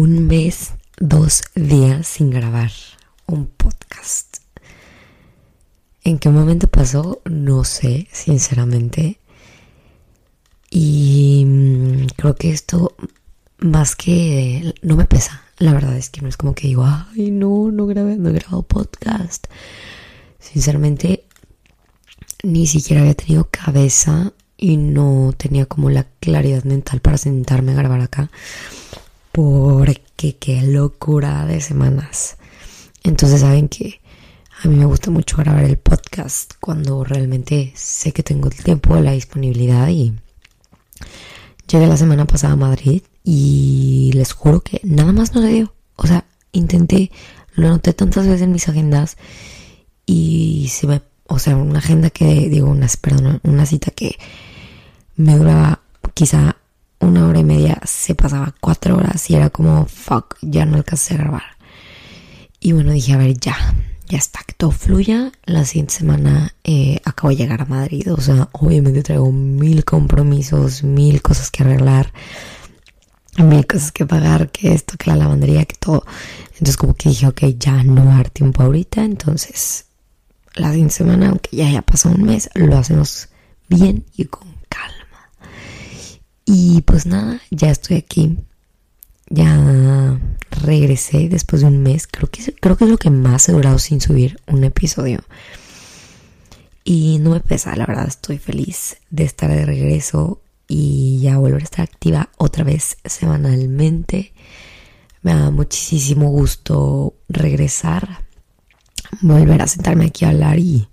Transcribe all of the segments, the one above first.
un mes, dos días sin grabar un podcast. ¿En qué momento pasó? No sé, sinceramente. Y mm, creo que esto más que no me pesa. La verdad es que no es como que digo, ay, no, no grabé, no he grabado podcast. Sinceramente, ni siquiera había tenido cabeza y no tenía como la claridad mental para sentarme a grabar acá. Porque qué locura de semanas. Entonces saben que a mí me gusta mucho grabar el podcast cuando realmente sé que tengo el tiempo, la disponibilidad y llegué la semana pasada a Madrid y les juro que nada más no se dio. O sea, intenté, lo anoté tantas veces en mis agendas y se me, o sea, una agenda que, digo, una, perdón, una cita que me duraba quizá una hora y media, se pasaba cuatro horas y era como, fuck, ya no alcancé a grabar. Y bueno, dije, a ver, ya, ya está, que todo fluya. La siguiente semana eh, acabo de llegar a Madrid, o sea, obviamente traigo mil compromisos, mil cosas que arreglar mil cosas que pagar, que esto, que la lavandería, que todo. Entonces como que dije, ok, ya no va a dar tiempo ahorita, entonces la siguiente semana, aunque ya haya pasado un mes, lo hacemos bien y con. Y pues nada, ya estoy aquí. Ya regresé después de un mes. Creo que, creo que es lo que más he durado sin subir un episodio. Y no me pesa, la verdad, estoy feliz de estar de regreso y ya volver a estar activa otra vez semanalmente. Me da muchísimo gusto regresar, volver a sentarme aquí a hablar y,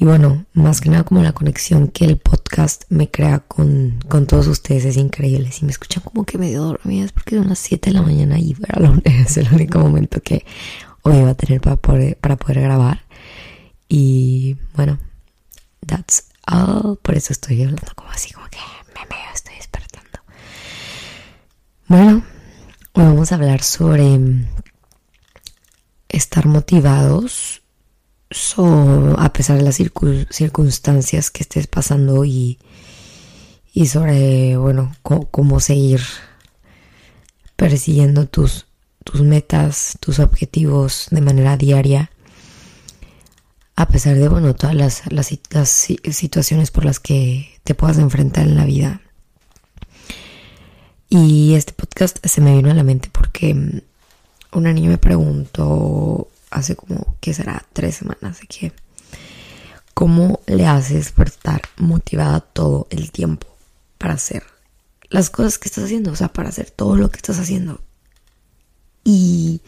y bueno, más que nada como la conexión que el podcast me crea con, con todos ustedes es increíble. Si me escuchan como que medio dormida es porque son las 7 de la mañana y es el único momento que hoy va a tener para poder, para poder grabar. Y bueno, that's all. Por eso estoy hablando como así, como que me estoy despertando. Bueno, hoy vamos a hablar sobre estar motivados a pesar de las circunstancias que estés pasando y, y sobre, bueno, cómo seguir persiguiendo tus, tus metas, tus objetivos de manera diaria, a pesar de, bueno, todas las, las, las situaciones por las que te puedas enfrentar en la vida. Y este podcast se me vino a la mente porque una niña me preguntó hace como, ¿qué será? Tres semanas de que, ¿cómo le haces estar motivada todo el tiempo para hacer las cosas que estás haciendo? O sea, para hacer todo lo que estás haciendo. Y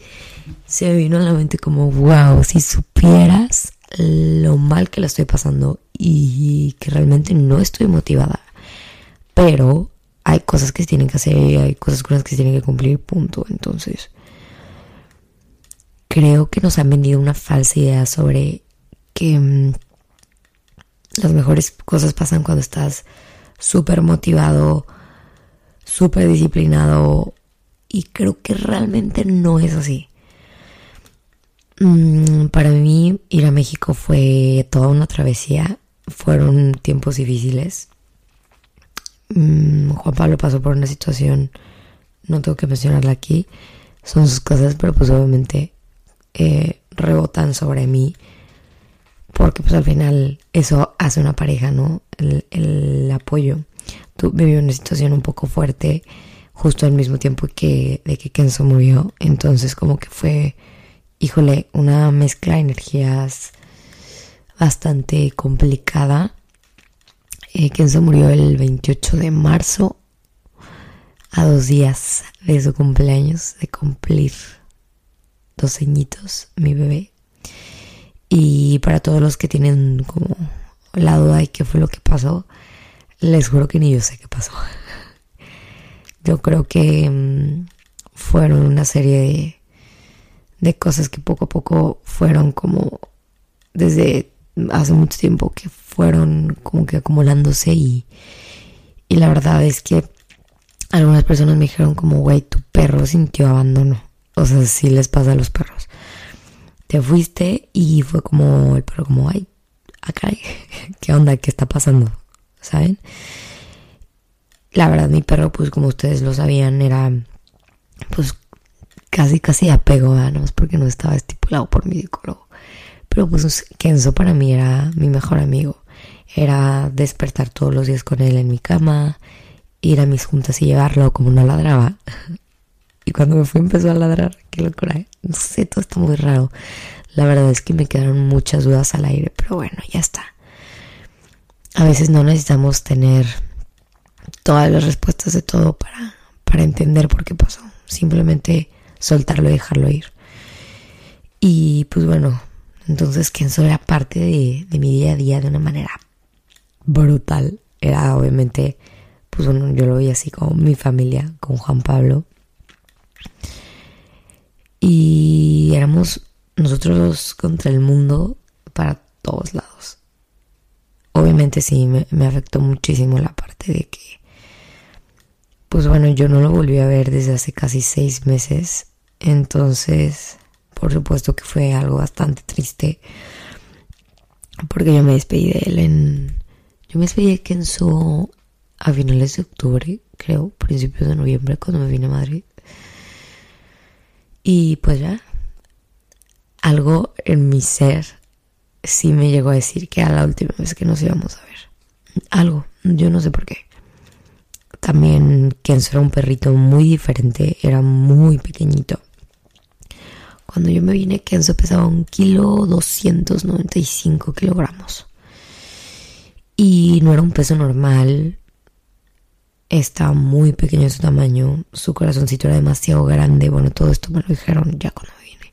se me vino a la mente como, wow, si supieras lo mal que la estoy pasando y que realmente no estoy motivada. Pero hay cosas que se tienen que hacer, hay cosas con las que se tienen que cumplir, punto. Entonces, creo que nos han vendido una falsa idea sobre que mm, las mejores cosas pasan cuando estás súper motivado, súper disciplinado y creo que realmente no es así. Mm, para mí ir a México fue toda una travesía, fueron tiempos difíciles. Mm, Juan Pablo pasó por una situación, no tengo que mencionarla aquí, son sus cosas, pero pues obviamente eh, rebotan sobre mí, porque pues al final eso hace una pareja, ¿no? El, apoyo. Tú vivió una situación un poco fuerte justo al mismo tiempo que de que Kenzo murió, entonces como que fue híjole, una mezcla de energías bastante complicada. Eh, se murió el 28 de marzo, a dos días de su cumpleaños, de cumplir dos mi bebé. Y para todos los que tienen como la duda de qué fue lo que pasó, les juro que ni yo sé qué pasó. Yo creo que mm, fueron una serie de de cosas que poco a poco fueron como desde hace mucho tiempo que fueron como que acumulándose y, y la verdad es que algunas personas me dijeron como, güey, tu perro sintió abandono. O sea, sí les pasa a los perros. Te fuiste y fue como el perro como, ay, acá, ¿qué onda? ¿Qué está pasando? ¿Saben? La verdad, mi perro, pues como ustedes lo sabían, era pues casi casi apego, a ¿no? porque no estaba estipulado por mi psicólogo. Pero pues Kenzo para mí era mi mejor amigo. Era despertar todos los días con él en mi cama, ir a mis juntas y llevarlo como no ladraba. Cuando me fui empezó a ladrar, qué locura. ¿eh? No sé, todo está muy raro. La verdad es que me quedaron muchas dudas al aire, pero bueno, ya está. A veces no necesitamos tener todas las respuestas de todo para, para entender por qué pasó. Simplemente soltarlo y dejarlo ir. Y pues bueno, entonces Kenzo era parte de, de mi día a día de una manera brutal. Era obviamente, pues bueno, yo lo veía así como mi familia, con Juan Pablo. Y éramos nosotros contra el mundo para todos lados. Obviamente sí, me, afectó muchísimo la parte de que, pues bueno, yo no lo volví a ver desde hace casi seis meses. Entonces, por supuesto que fue algo bastante triste. Porque yo me despedí de él en... Yo me despedí de Kenzo a finales de octubre, creo, principios de noviembre, cuando me vine a Madrid. Y pues ya, algo en mi ser sí me llegó a decir que era la última vez que nos íbamos a ver. Algo, yo no sé por qué. También Kenzo era un perrito muy diferente, era muy pequeñito. Cuando yo me vine, Kenzo pesaba un kilo 295 kilogramos. Y no era un peso normal. Estaba muy pequeño su tamaño. Su corazoncito era demasiado grande. Bueno, todo esto me lo dijeron ya cuando vine.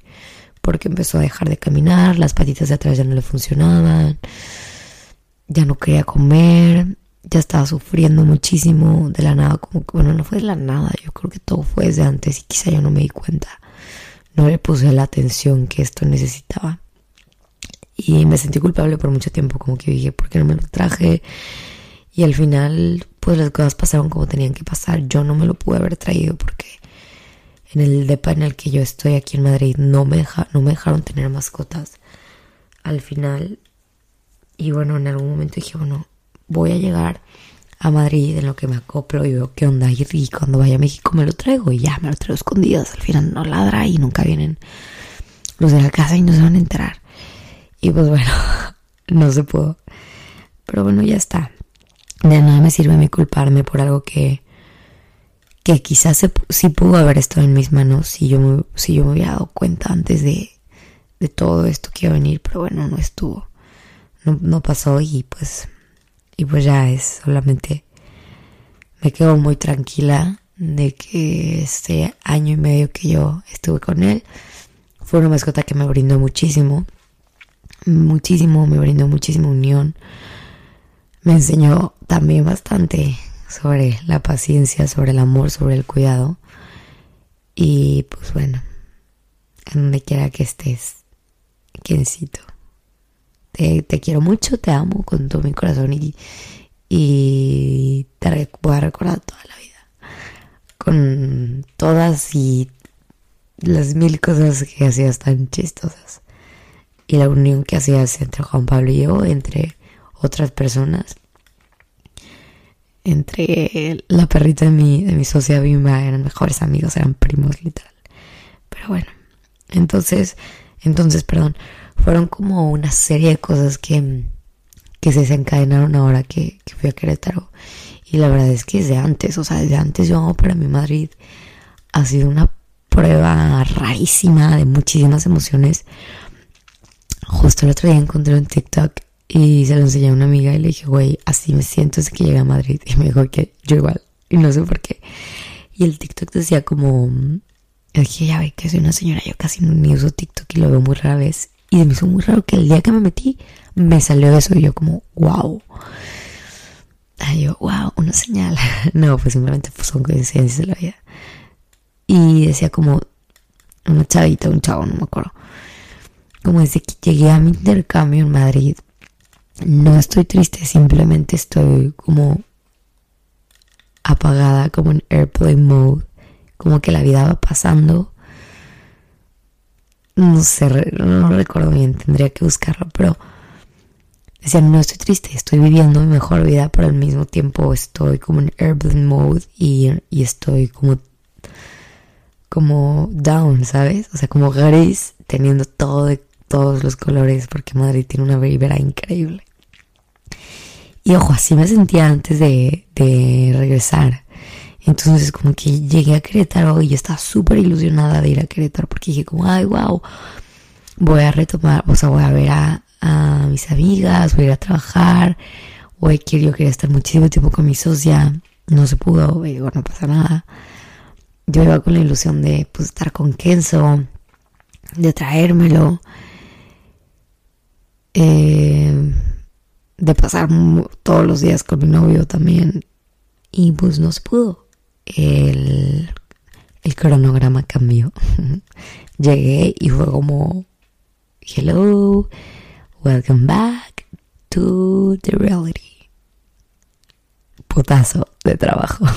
Porque empezó a dejar de caminar. Las patitas de atrás ya no le funcionaban. Ya no quería comer. Ya estaba sufriendo muchísimo de la nada. Como bueno, no fue de la nada. Yo creo que todo fue desde antes y quizá yo no me di cuenta no le puse la atención que esto necesitaba. Y me sentí culpable por mucho tiempo, como que dije, ¿por qué no me lo traje? Y al final, pues las cosas pasaron como tenían que pasar. Yo no me lo pude haber traído porque en el depa en el que yo estoy aquí en Madrid no me, no me dejaron tener mascotas. Al final, y bueno, en algún momento dije, bueno, voy a llegar a Madrid en lo que me acoplo y veo qué onda. Y, cuando vaya a México me lo traigo y ya me lo traigo escondidas. Al final no ladra y nunca vienen los de la casa y no se van a enterar. Y pues bueno no se pudo. Pero bueno ya está de nada me sirve a mí culparme por algo que que quizás se, sí pudo haber estado en mis manos si yo si yo me había dado cuenta antes de, de todo esto que iba a venir pero bueno no estuvo. No, no pasó y pues y pues ya es solamente me quedo muy tranquila de que este año y medio que yo estuve con él fue una mascota que me brindó muchísimo, muchísimo, me brindó muchísima unión, me enseñó también bastante sobre la paciencia, sobre el amor, sobre el cuidado y pues bueno, en donde quiera que estés, quiencito. Te, quiero mucho, te amo con todo mi corazón y, y te voy a recordar toda la vida. Con todas y las mil cosas que hacías tan chistosas. Y la unión que hacías entre Juan Pablo y yo, entre otras personas. Entre la perrita de mi, de mi socia Bimba, eran mejores amigos, eran primos literal. Pero bueno, entonces, entonces, perdón, fueron como una serie de cosas que, que se desencadenaron ahora que, fui a Querétaro. Y la verdad es que desde antes, o sea, desde antes yo para mi Madrid ha sido una prueba rarísima de muchísimas emociones. Justo el otro día encontré un TikTok y se lo enseñé a una amiga y le dije, güey, así me siento desde que llegué a Madrid. Y me dijo que yo igual, y no sé por qué. Y el TikTok decía como, dije, ya ve que soy una señora, yo casi ni uso TikTok y lo veo muy rara vez. Y me hizo muy raro que el día que me metí me salió eso y yo como, wow. Ay, yo, wow, una señal. no, pues simplemente pues son coincidencias de la vida. Y decía como una chavita, un chavo, no me acuerdo. Como desde que llegué a mi intercambio en Madrid, no estoy triste, simplemente estoy como apagada, como en airplane mode, como que la vida va pasando no sé, no recuerdo bien, tendría que buscarlo, pero decía, no estoy triste, estoy viviendo mi mejor vida, pero al mismo tiempo estoy como en urban mode y, y estoy como como down, ¿sabes? O sea, como gris, teniendo todo de todos los colores, porque Madrid tiene una vibra increíble. Y ojo, así me sentía antes de, de regresar. Entonces como que llegué a Querétaro y estaba súper ilusionada de ir a Querétaro porque dije como, ay, wow, voy a retomar, o sea, voy a ver a, a mis amigas, voy a ir a trabajar, voy que yo quería estar muchísimo tiempo con mi socia, no se pudo, digo, no pasa nada. Yo iba con la ilusión de pues, estar con Kenzo, de traérmelo, eh, de pasar todos los días con mi novio también. Y pues no se pudo. El, el cronograma cambió. Llegué y fue como, hello, welcome back to the reality. Putazo de trabajo.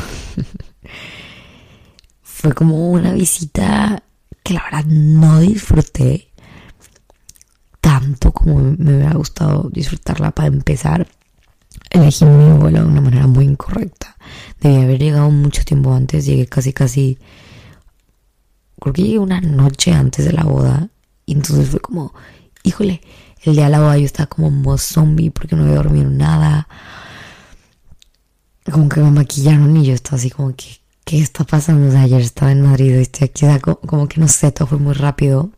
fue como una visita que la verdad no disfruté tanto como me hubiera gustado disfrutarla para empezar. Elegí mi vuelo de una manera muy incorrecta. Debí haber llegado mucho tiempo antes, llegué casi casi, creo que llegué una noche antes de la boda. Y entonces fue como, híjole, el día de la boda yo estaba como un zombie porque no había dormido nada. Como que me maquillaron y yo estaba así como que, ¿qué está pasando? ayer estaba en Madrid y estoy aquí, como que no sé, todo fue muy rápido.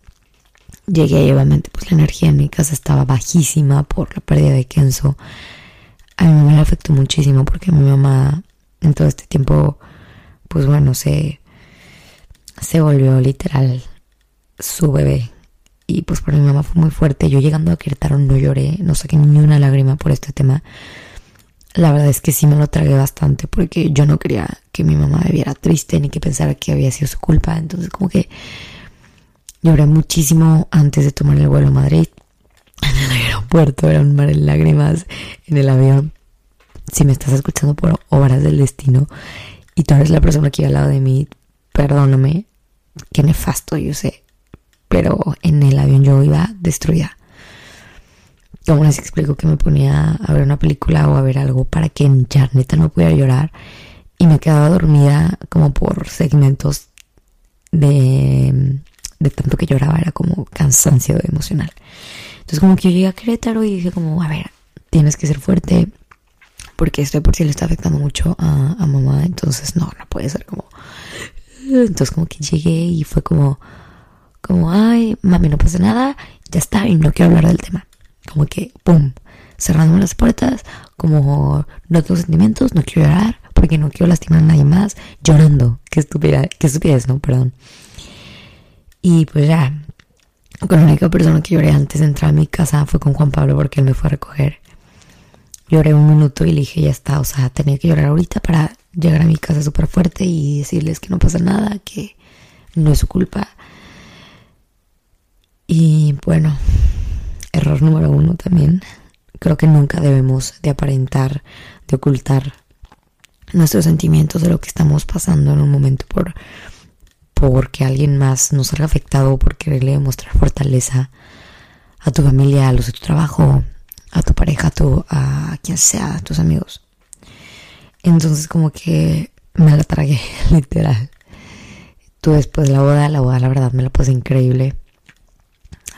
Llegué y obviamente pues la energía en mi casa estaba bajísima por la pérdida de Kenzo. A mi mamá le afectó muchísimo porque mi mamá en todo este tiempo pues bueno se, se volvió literal su bebé. Y pues para mi mamá fue muy fuerte. Yo llegando a Querétaro no lloré, no saqué ni una lágrima por este tema. La verdad es que sí me lo tragué bastante porque yo no quería que mi mamá me viera triste ni que pensara que había sido su culpa. Entonces como que Lloré muchísimo antes de tomar el vuelo a Madrid. En el aeropuerto era un mar en lágrimas en el avión. Si me estás escuchando por obras del destino y tú eres la persona que iba al lado de mí, perdóname. Qué nefasto, yo sé. Pero en el avión yo iba destruida. Como les explico que me ponía a ver una película o a ver algo para que en neta no pudiera llorar. Y me quedaba dormida como por segmentos de de tanto que lloraba, era como cansancio emocional. Entonces como que yo llegué a Querétaro y dije como, a ver, tienes que ser fuerte porque esto por sí le está afectando mucho a, mamá, entonces no, no puede ser como... Entonces como que llegué y fue como, como, ay, mami, no pasa nada, ya está, y no quiero hablar del tema. Como que, ¡pum! Cerrándome las puertas, como no tengo sentimientos, no quiero llorar, porque no quiero lastimar a nadie más, llorando. Qué estupidez, qué estupidez, ¿no? Perdón. Y pues ya, con la única persona que lloré antes de entrar a mi casa fue con Juan Pablo porque él me fue a recoger. Lloré un minuto y le dije, ya está, o sea, tenía que llorar ahorita para llegar a mi casa súper fuerte y decirles que no pasa nada, que no es su culpa. Y bueno, error número uno también. Creo que nunca debemos de aparentar, de ocultar nuestros sentimientos de lo que estamos pasando en un momento por porque alguien más no salga afectado por quererle demostrar fortaleza a tu familia, a los de tu trabajo, a tu pareja, a, tu, a quien sea, a tus amigos. Entonces como que me la tragué, literal. Tú después de la boda, la boda la verdad me la puse increíble.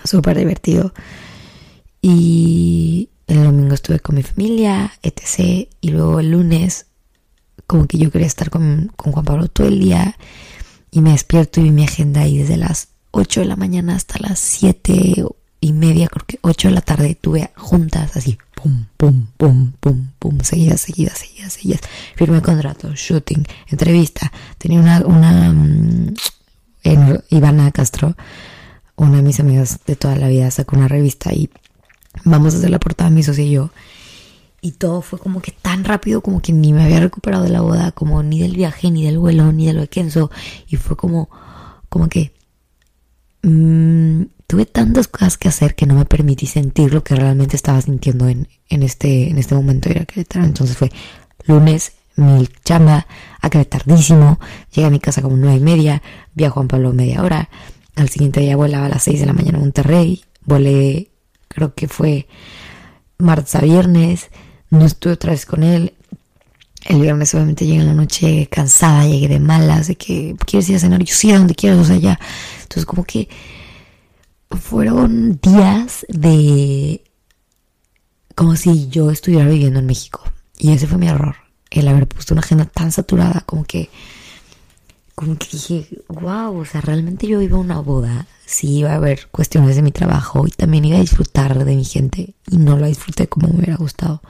Súper divertido. Y el domingo estuve con mi familia, etc. Y luego el lunes, como que yo quería estar con, con Juan Pablo todo el día y me despierto y vi mi agenda y desde las 8 de la mañana hasta las 7 y media, creo que 8 de la tarde, tuve juntas así, pum, pum, pum, pum, pum, seguidas, seguidas, seguidas, seguidas. Firme contrato, shooting, entrevista. Tenía una, una, mm, en Ivana Castro, una de mis amigas de toda la vida, sacó una revista y vamos a hacer la portada, mi socio y yo. Y todo fue como que tan rápido, como que ni me había recuperado de la boda, como ni del viaje, ni del vuelo, ni de lo de Kenzo. Y fue como, como que mmm, tuve tantas cosas que hacer que no me permití sentir lo que realmente estaba sintiendo en, en, este, en este momento de ir a Querétaro. Entonces fue lunes, mi chamba, acabé tardísimo, llegué a mi casa como nueve y media, vi a Juan Pablo media hora, al siguiente día volaba a las seis de la mañana a Monterrey, volé, creo que fue martes a viernes, no estuve otra vez con él. el viernes obviamente llegué en la noche cansada, llegué de malas, de que quieres ir a cenar, yo sí, a donde quieras, o sea, ya. Entonces como que fueron días de como si yo estuviera viviendo en México. Y ese fue mi error, el haber puesto una agenda tan saturada, como que como que dije, wow, o sea, realmente yo iba a una boda, sí iba a haber cuestiones de mi trabajo y también iba a disfrutar de mi gente y no lo disfruté como me hubiera gustado.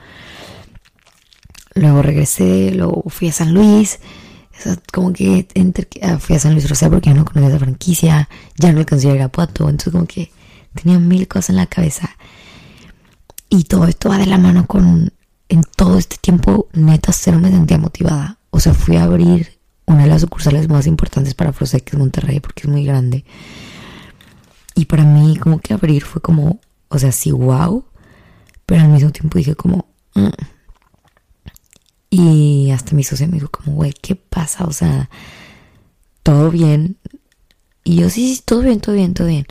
Luego regresé, luego fui a San Luis, como que entre, ah, fui a San Luis Rosé porque ya no conocía la franquicia, ya no alcancé a ir a Puerto, entonces como que tenía mil cosas en la cabeza. Y todo esto va de la mano con, en todo este tiempo, neta, cero me sentía motivada. O sea, fui a abrir una de las sucursales más importantes para Frosé, que es Monterrey, porque es muy grande. Y para mí, como que abrir fue como, o sea, sí, wow, pero al mismo tiempo dije como, mm". y hasta mi socio me dijo como, güey, ¿qué pasa? O sea, todo bien. Y yo, sí, sí, todo bien, todo bien, todo bien.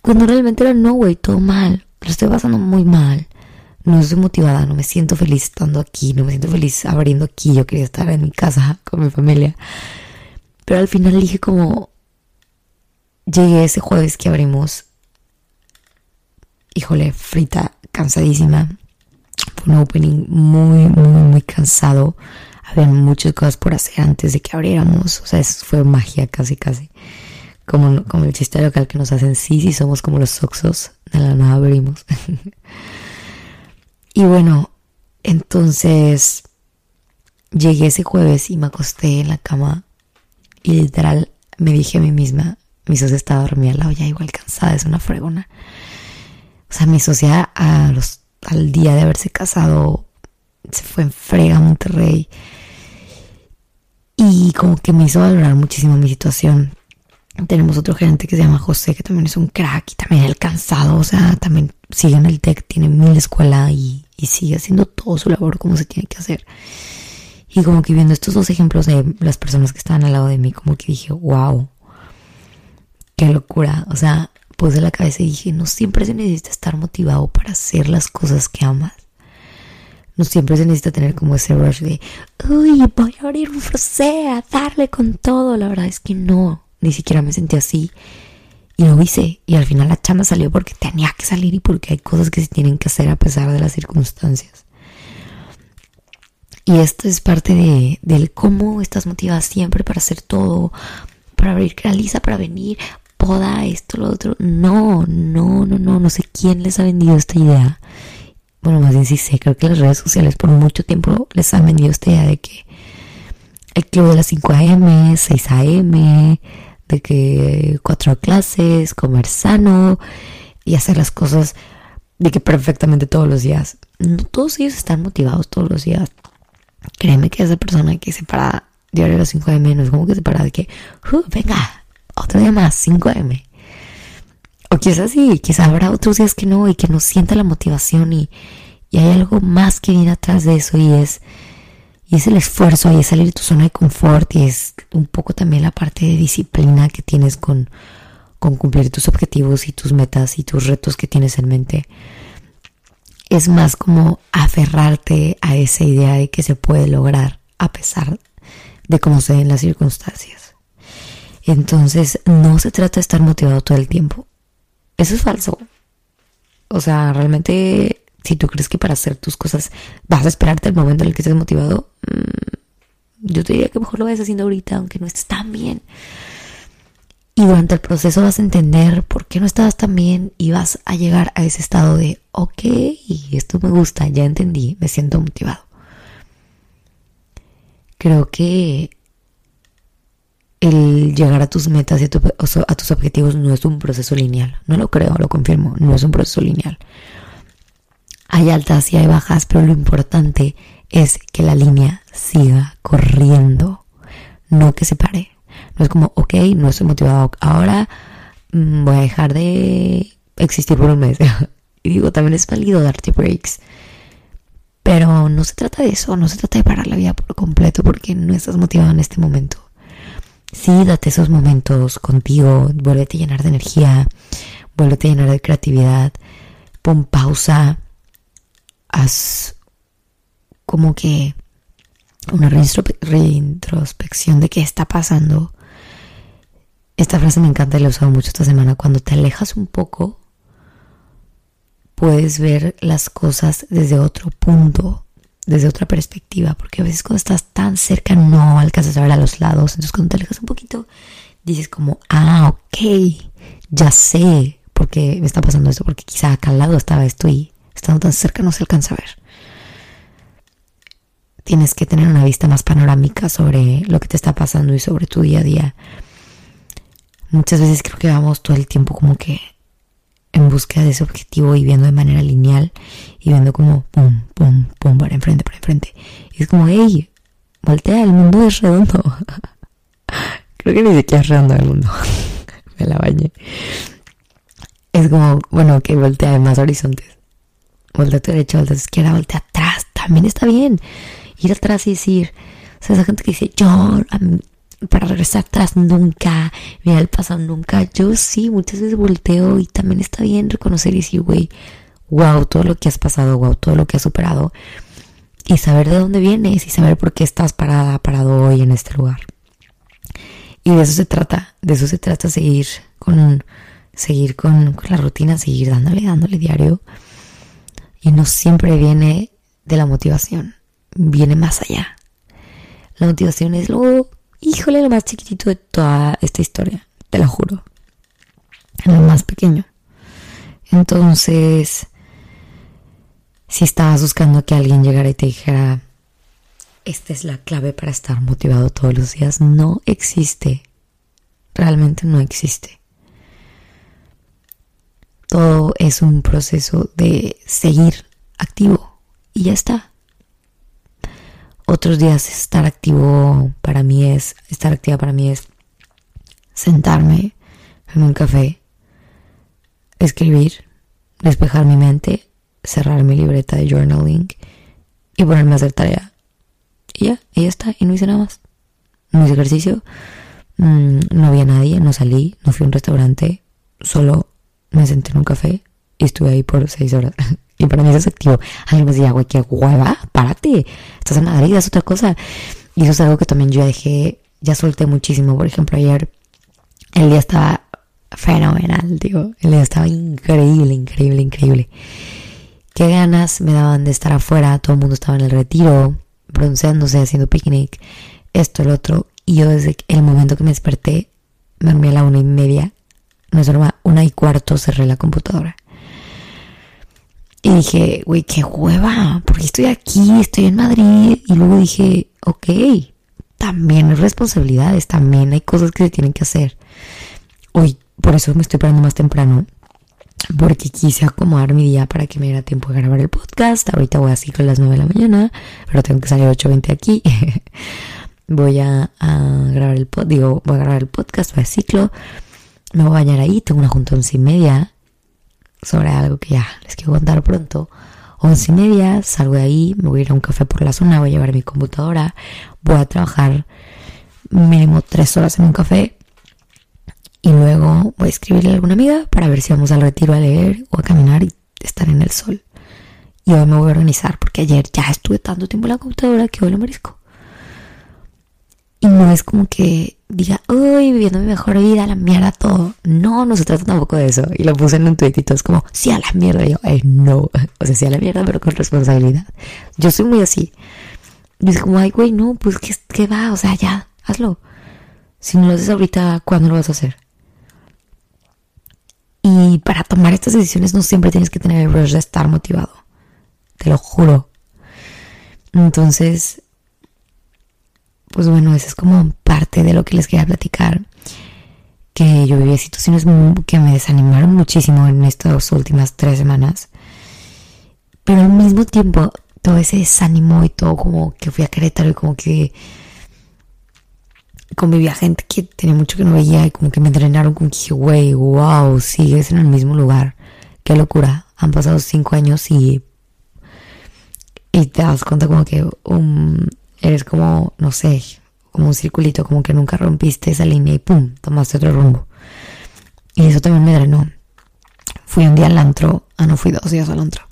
Cuando realmente era, no, güey, todo mal. Lo estoy pasando muy mal no estoy motivada, no me siento feliz estando aquí, no me siento feliz abriendo aquí, yo quería estar en mi casa con mi familia. Pero al final dije como, llegué ese jueves que abrimos, híjole, frita, cansadísima. Fue un opening muy, muy, muy cansado. Había muchas cosas por hacer antes de que abriéramos. O sea, fue magia casi, casi. Como, como el chiste local que nos hacen, sí, sí, somos como los oxos. De la nada abrimos. Y bueno, entonces llegué ese jueves y me acosté en la cama y literal me dije a mí misma, mi socia estaba dormida lado ya igual cansada, es una fregona. O sea, mi socia a los, al día de haberse casado se fue en frega a Monterrey y como que me hizo valorar muchísimo mi situación. Tenemos otro gerente que se llama José, que también es un crack y también el cansado, o sea, también sigue en el TEC, tiene mil escuela y, y sigue haciendo todo su labor como se tiene que hacer. Y como que viendo estos dos ejemplos de las personas que estaban al lado de mí, como que dije, wow, qué locura. O sea, puse la cabeza y dije, no siempre se necesita estar motivado para hacer las cosas que amas. No siempre se necesita tener como ese rush de, uy, voy a abrir un frosé, a darle con todo. La verdad es que no, ni siquiera me sentí así. Y lo hice. Y al final la chama salió porque tenía que salir y porque hay cosas que se tienen que hacer a pesar de las circunstancias. Y esto es parte de, del cómo estás motivada siempre para hacer todo, para abrir Lisa, para venir, poda, esto, lo otro. No, no, no, no, no sé quién les ha vendido esta idea. Bueno, más bien sí sé, creo que las redes sociales por mucho tiempo les han vendido esta idea de que el club de las 5 a.m., 6 a.m., de que cuatro clases, comer sano y hacer las cosas de que perfectamente todos los días. No todos ellos están motivados todos los días. Créeme que esa persona que se para diario a las 5 m no es como que se para de que, uh, venga, otro día más, 5 m. O quizás sí, quizás habrá otros días que no y que no sienta la motivación y, y hay algo más que viene atrás de eso y es y es el esfuerzo y es salir de tu zona de confort y es un poco también la parte de disciplina que tienes con, con cumplir tus objetivos y tus metas y tus retos que tienes en mente. Es más como aferrarte a esa idea de que se puede lograr a pesar de cómo se den las circunstancias. Entonces, no se trata de estar motivado todo el tiempo. Eso es falso. O sea, realmente si tú crees que para hacer tus cosas vas a esperarte el momento en el que estés motivado, mm, yo te diría que mejor lo vayas haciendo ahorita, aunque no estés tan bien. Y durante el proceso vas a entender por qué no estabas tan bien y vas a llegar a ese estado de, ok, esto me gusta, ya entendí, me siento motivado. Creo que el llegar a tus metas y a, a tus objetivos no es un proceso lineal. No lo creo, lo confirmo, no es un proceso lineal. Hay altas y hay bajas, pero lo importante es que la línea siga corriendo, no que se pare. No es como, ok, no estoy motivado ahora, mm, voy a dejar de existir por un mes. y digo, también es válido darte breaks. Pero no se trata de eso, no se trata de parar la vida por completo porque no estás motivado en este momento. Sí, date esos momentos contigo, vuélvete a llenar de energía, vuélvete a llenar de creatividad, pon pausa, haz como que una reintrospección de qué está pasando. Esta frase me encanta y la he usado mucho esta semana. Cuando te alejas un poco, puedes ver las cosas desde otro punto, desde otra perspectiva, porque a veces cuando estás tan cerca no alcanzas a ver a los lados. Entonces cuando te alejas un poquito, dices como, ah, ok, ya sé por qué me está pasando esto, porque quizá acá al lado estaba esto y estando tan cerca no se alcanza a ver tienes que tener una vista más panorámica sobre lo que te está pasando y sobre tu día a día. Muchas veces creo que vamos todo el tiempo como que en búsqueda de ese objetivo y viendo de manera lineal y viendo como pum, pum, pum, para enfrente, para enfrente. Y es como, hey, voltea, el mundo es redondo. creo que ni siquiera es redondo el mundo. Me la bañé. Es como, bueno, que voltea de más horizontes. Voltea a tu derecha, voltea a tu izquierda, voltea atrás. También está bien ir atrás y decir, o sea, esa gente que dice, yo para regresar atrás nunca, mira el pasado nunca, yo sí, muchas veces volteo y también está bien reconocer y decir, güey, wow, todo lo que has pasado, wow, todo lo que has superado y saber de dónde vienes y saber por qué estás parada, parado hoy en este lugar. Y de eso se trata, de eso se trata seguir con, seguir con, con la rutina, seguir dándole, dándole diario. Y no siempre viene de la motivación viene más allá. La motivación es lo, híjole, lo más chiquitito de toda esta historia, te lo juro. Lo más pequeño. Entonces, si estabas buscando que alguien llegara y te dijera, esta es la clave para estar motivado todos los días, no existe. Realmente no existe. Todo es un proceso de seguir activo y ya está. Otros días estar activo para mí es, estar activa para mí es sentarme en un café, escribir, despejar mi mente, cerrar mi libreta de journaling y ponerme a hacer tarea. Y ya, y ya está, y no hice nada más. No hice ejercicio, mm, no vi a nadie, no salí, no fui a un restaurante, solo me senté en un café y estuve ahí por seis horas. Y para mí eso es activo. Alguien me decía, güey, qué hueva, párate. Estás en Madrid, es otra cosa. Y eso es algo que también yo dejé, ya solté muchísimo. Por ejemplo, ayer el día estaba fenomenal, digo. El día estaba increíble, increíble, increíble. Qué ganas me daban de estar afuera. Todo el mundo estaba en el retiro, bronceándose, haciendo picnic, esto, el otro. Y yo desde el momento que me desperté, me dormí a la una y media. No es normal, una y cuarto cerré la computadora. Y dije, güey, qué hueva, porque estoy aquí, estoy en Madrid. Y luego dije, ok, también hay responsabilidades, también hay cosas que se tienen que hacer. Hoy, por eso me estoy parando más temprano, porque quise acomodar mi día para que me diera tiempo de grabar el podcast. Ahorita voy a ciclo a las 9 de la mañana, pero tengo que salir a 8.20 aquí. voy a, grabar el podcast, digo, voy a grabar el podcast, voy a ciclo. Me voy a bañar ahí, tengo una junta once y media sobre algo que ya les quiero contar pronto. Once y media, salgo de ahí, me voy a ir a un café por la zona, voy a llevar mi computadora, voy a trabajar mínimo tres horas en un café y luego voy a escribirle a alguna amiga para ver si vamos al retiro a leer o a caminar y estar en el sol. Y hoy me voy a organizar porque ayer ya estuve tanto tiempo en la computadora que hoy lo merezco. Y no es como que diga, uy, viviendo mi mejor vida, la mierda todo. No, no se trata tampoco de eso. Y lo puse en un tweet es como, sí a la mierda. Y yo, eh, no. O sea, sí a la mierda, pero con responsabilidad. Yo soy muy así. Y es como, ay, güey, no, pues, ¿qué, ¿qué va? O sea, ya, hazlo. Si no lo haces ahorita, ¿cuándo lo vas a hacer? Y para tomar estas decisiones no siempre tienes que tener el rush de estar motivado. Te lo juro. Entonces, pues bueno, eso es como parte de lo que les quería platicar. Que yo viví situaciones que me desanimaron muchísimo en estas últimas tres semanas. Pero al mismo tiempo, todo ese desánimo y todo como que fui a Querétaro y como que convivía gente que tenía mucho que no veía y como que me entrenaron como que dije, güey, wow, sigues en el mismo lugar. Qué locura. Han pasado cinco años y, y te das cuenta como que Eres como, no sé, como un circulito, como que nunca rompiste esa línea y pum, tomaste otro rumbo. Y eso también me drenó. Fui un día al antro, ah, no fui dos días al antro.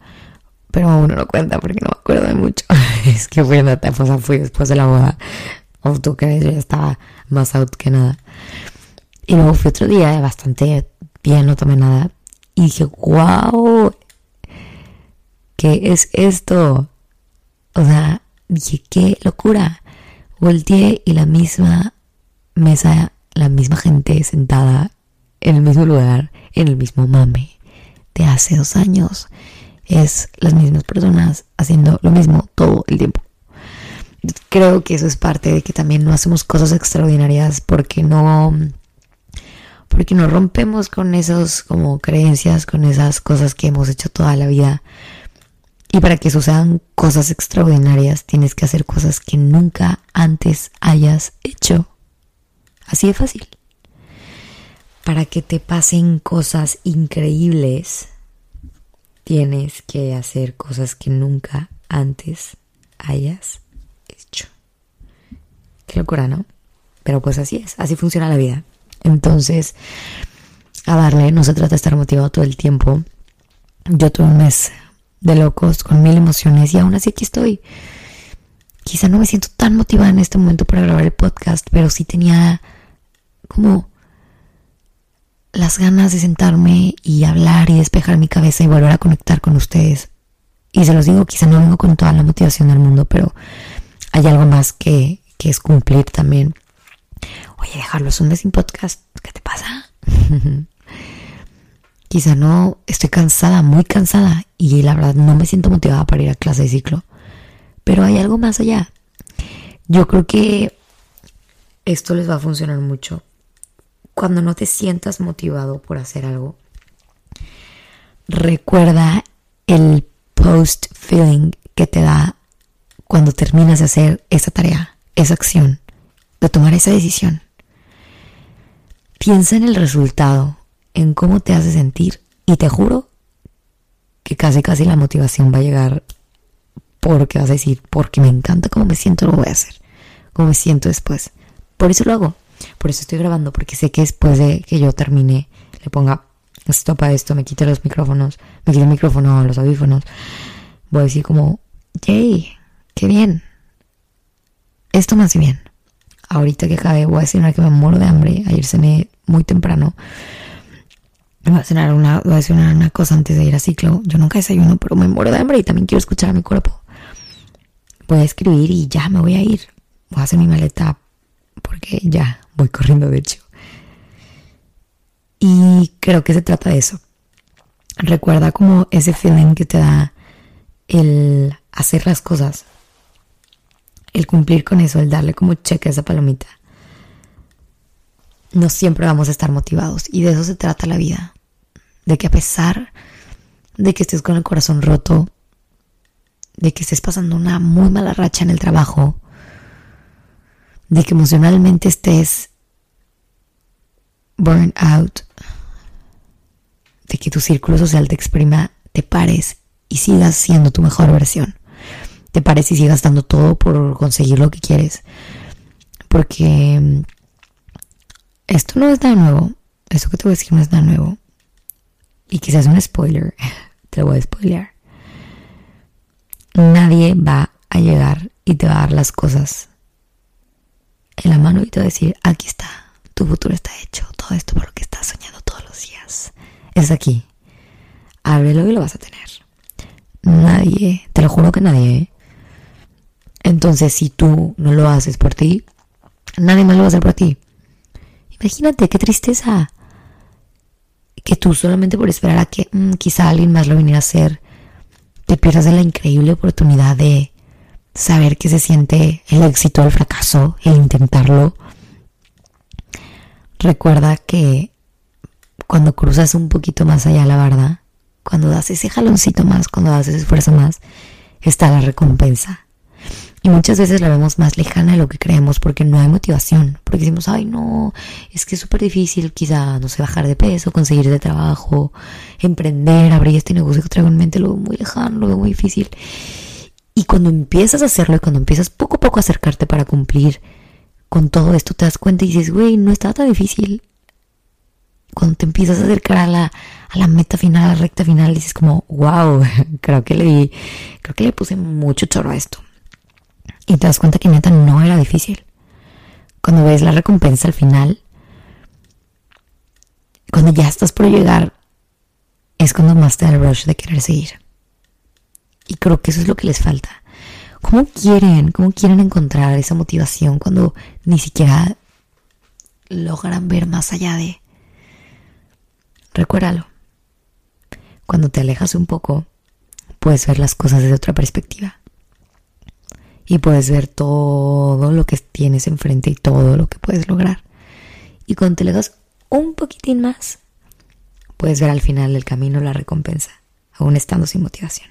pero uno no cuenta porque no me acuerdo de mucho. es que fui, o sea, fui después de la boda. O tú crees, yo ya estaba más out que nada. Y luego fui otro día bastante bien, no tomé nada. Y dije, wow, ¿qué es esto? O sea, dije, qué locura. Volteé y la misma mesa, la misma gente sentada en el mismo lugar, en el mismo mame de hace dos años. Es las mismas personas haciendo lo mismo todo el tiempo. Creo que eso es parte de que también no hacemos cosas extraordinarias porque no porque nos rompemos con esas como creencias, con esas cosas que hemos hecho toda la vida. Y para que sucedan cosas extraordinarias tienes que hacer cosas que nunca antes hayas hecho. Así de fácil. Para que te pasen cosas increíbles, tienes que hacer cosas que nunca antes hayas hecho. Qué locura, ¿no? Pero pues así es, así funciona la vida. Entonces, a darle, no se trata de estar motivado todo el tiempo. Yo tuve un mes de locos con mil emociones y aún así aquí estoy. Quizá no me siento tan motivada en este momento para grabar el podcast, pero sí tenía como las ganas de sentarme y hablar y despejar mi cabeza y volver a conectar con ustedes. Y se los digo, quizá no vengo con toda la motivación del mundo, pero hay algo más que, que es cumplir también. Oye, dejarlos un mes sin podcast, ¿qué te pasa? Quizá no estoy cansada, muy cansada, y la verdad no me siento motivada para ir a clase de ciclo. Pero hay algo más allá. Yo creo que esto les va a funcionar mucho. Cuando no te sientas motivado por hacer algo, recuerda el post feeling que te da cuando terminas de hacer esa tarea, esa acción de tomar esa decisión. Piensa en el resultado, en cómo te hace sentir y te juro que casi casi la motivación va a llegar porque vas a decir, porque me encanta cómo me siento, lo voy a hacer, cómo me siento después. Por eso lo hago, por eso estoy grabando, porque sé que después de que yo termine, le ponga stop a esto, me quite los micrófonos, me quite el micrófono, los audífonos, voy a decir como, yay, qué bien, esto me hace bien ahorita que acabé, voy a cenar que me muero de hambre. Ayer cené muy temprano. Voy a cenar una, voy a cenar una cosa antes de ir a ciclo. Yo nunca desayuno, pero me muero de hambre y también quiero escuchar a mi cuerpo. Voy a escribir y ya me voy a ir. Voy a hacer mi maleta porque ya voy corriendo, de hecho. Y creo que se trata de eso. Recuerda como ese feeling que te da el hacer las cosas el cumplir con eso, el darle como cheque a esa palomita. No siempre vamos a estar motivados y de eso se trata la vida. De que a pesar de que estés con el corazón roto, de que estés pasando una muy mala racha en el trabajo, de que emocionalmente estés burn out, de que tu círculo social te exprima, te pares y sigas siendo tu mejor versión te parece y sigas dando todo por conseguir lo que quieres. Porque esto no es nada nuevo. Eso que te voy a decir no es nada nuevo. Y quizás un spoiler. Te lo voy a spoilear. Nadie va a llegar y te va a dar las cosas en la mano y te va a decir, aquí está, tu futuro está hecho, todo esto por lo que estás soñando todos los días. Es aquí. Ábrelo y lo vas a tener. Nadie, te lo juro que nadie, entonces, si tú no lo haces por ti, nadie más lo va a hacer por ti. Imagínate qué tristeza que tú solamente por esperar a que mm, quizá alguien más lo viniera a hacer, te pierdas de la increíble oportunidad de saber que se siente el éxito, el fracaso, el intentarlo. Recuerda que cuando cruzas un poquito más allá la barda, cuando das ese jaloncito más, cuando das ese esfuerzo más, está la recompensa. Y muchas veces la vemos más lejana de lo que creemos porque no hay motivación. Porque decimos, ay, no, es que es súper difícil quizá, no sé, bajar de peso, conseguir de trabajo, emprender, abrir este negocio que traigo en mente, lo veo muy lejano, lo veo muy difícil. Y cuando empiezas a hacerlo y cuando empiezas poco a poco a acercarte para cumplir con todo esto, te das cuenta y dices, güey, no está tan difícil. cuando te empiezas a acercar a la, a la meta final, a la recta final, dices como, wow, creo que le creo que le puse mucho choro a esto. Y te das cuenta que neta no era difícil. Cuando ves la recompensa al final, cuando ya estás por llegar, es cuando más te da el rush de querer seguir. Y creo que eso es lo que les falta. ¿Cómo quieren, cómo quieren encontrar esa motivación cuando ni siquiera logran ver más allá de... Recuérdalo. Cuando te alejas un poco, puedes ver las cosas desde otra perspectiva. Y puedes ver todo lo que tienes enfrente y todo lo que puedes lograr. Y cuando te alejas un poquitín más, puedes ver al final del camino la recompensa, aún estando sin motivación.